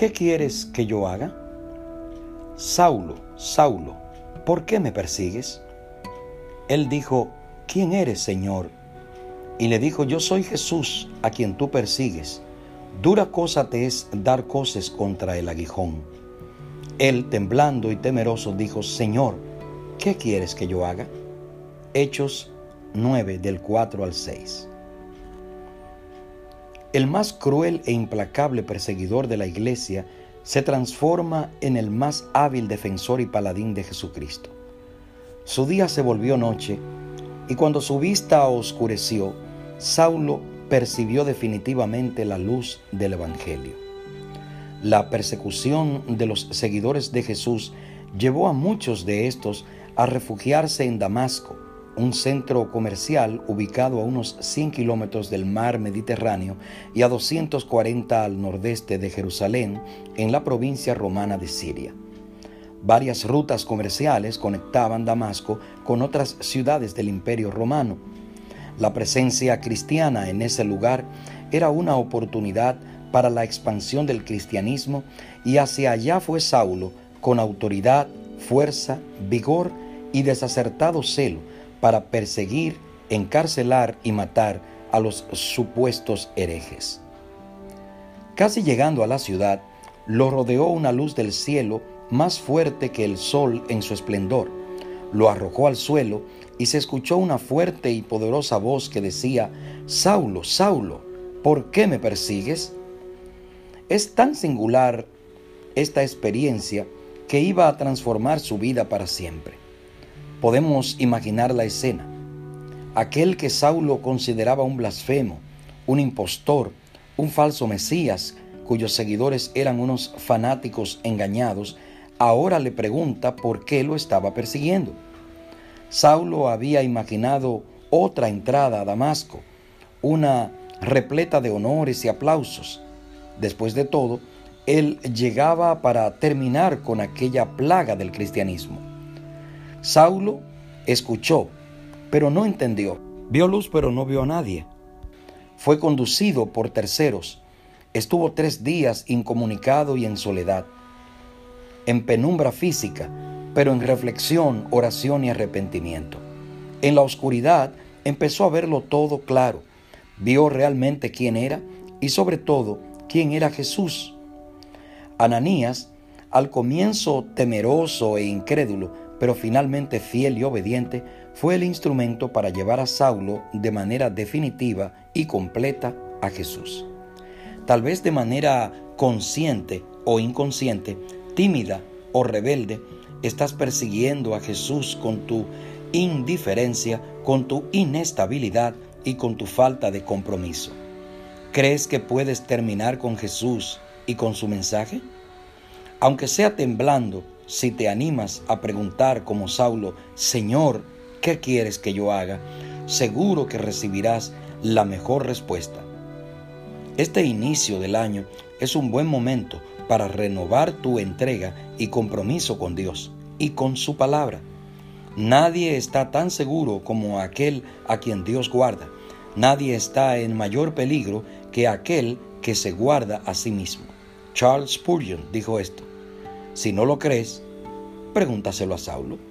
¿qué quieres que yo haga? Saulo, Saulo, ¿por qué me persigues? Él dijo, ¿quién eres, Señor? Y le dijo, yo soy Jesús, a quien tú persigues. Dura cosa te es dar cosas contra el aguijón. Él, temblando y temeroso, dijo, Señor, ¿qué quieres que yo haga? Hechos 9 del 4 al 6. El más cruel e implacable perseguidor de la iglesia se transforma en el más hábil defensor y paladín de Jesucristo. Su día se volvió noche y cuando su vista oscureció, Saulo percibió definitivamente la luz del Evangelio. La persecución de los seguidores de Jesús llevó a muchos de estos a refugiarse en Damasco, un centro comercial ubicado a unos 100 kilómetros del mar Mediterráneo y a 240 al nordeste de Jerusalén, en la provincia romana de Siria. Varias rutas comerciales conectaban Damasco con otras ciudades del Imperio Romano. La presencia cristiana en ese lugar era una oportunidad para la expansión del cristianismo y hacia allá fue Saulo con autoridad, fuerza, vigor y desacertado celo para perseguir, encarcelar y matar a los supuestos herejes. Casi llegando a la ciudad, lo rodeó una luz del cielo más fuerte que el sol en su esplendor. Lo arrojó al suelo y se escuchó una fuerte y poderosa voz que decía, Saulo, Saulo, ¿por qué me persigues? Es tan singular esta experiencia que iba a transformar su vida para siempre. Podemos imaginar la escena. Aquel que Saulo consideraba un blasfemo, un impostor, un falso Mesías, cuyos seguidores eran unos fanáticos engañados, ahora le pregunta por qué lo estaba persiguiendo. Saulo había imaginado otra entrada a Damasco, una repleta de honores y aplausos. Después de todo, él llegaba para terminar con aquella plaga del cristianismo. Saulo escuchó, pero no entendió. Vio luz, pero no vio a nadie. Fue conducido por terceros. Estuvo tres días incomunicado y en soledad, en penumbra física, pero en reflexión, oración y arrepentimiento. En la oscuridad empezó a verlo todo claro. Vio realmente quién era y sobre todo quién era Jesús. Ananías, al comienzo temeroso e incrédulo, pero finalmente fiel y obediente, fue el instrumento para llevar a Saulo de manera definitiva y completa a Jesús. Tal vez de manera consciente o inconsciente, tímida o rebelde, estás persiguiendo a Jesús con tu indiferencia, con tu inestabilidad y con tu falta de compromiso. ¿Crees que puedes terminar con Jesús y con su mensaje? Aunque sea temblando, si te animas a preguntar como Saulo, Señor, ¿qué quieres que yo haga? Seguro que recibirás la mejor respuesta. Este inicio del año es un buen momento para renovar tu entrega y compromiso con Dios y con su palabra. Nadie está tan seguro como aquel a quien Dios guarda. Nadie está en mayor peligro que aquel que se guarda a sí mismo. Charles Spurgeon dijo esto. Si no lo crees, pregúntaselo a Saulo.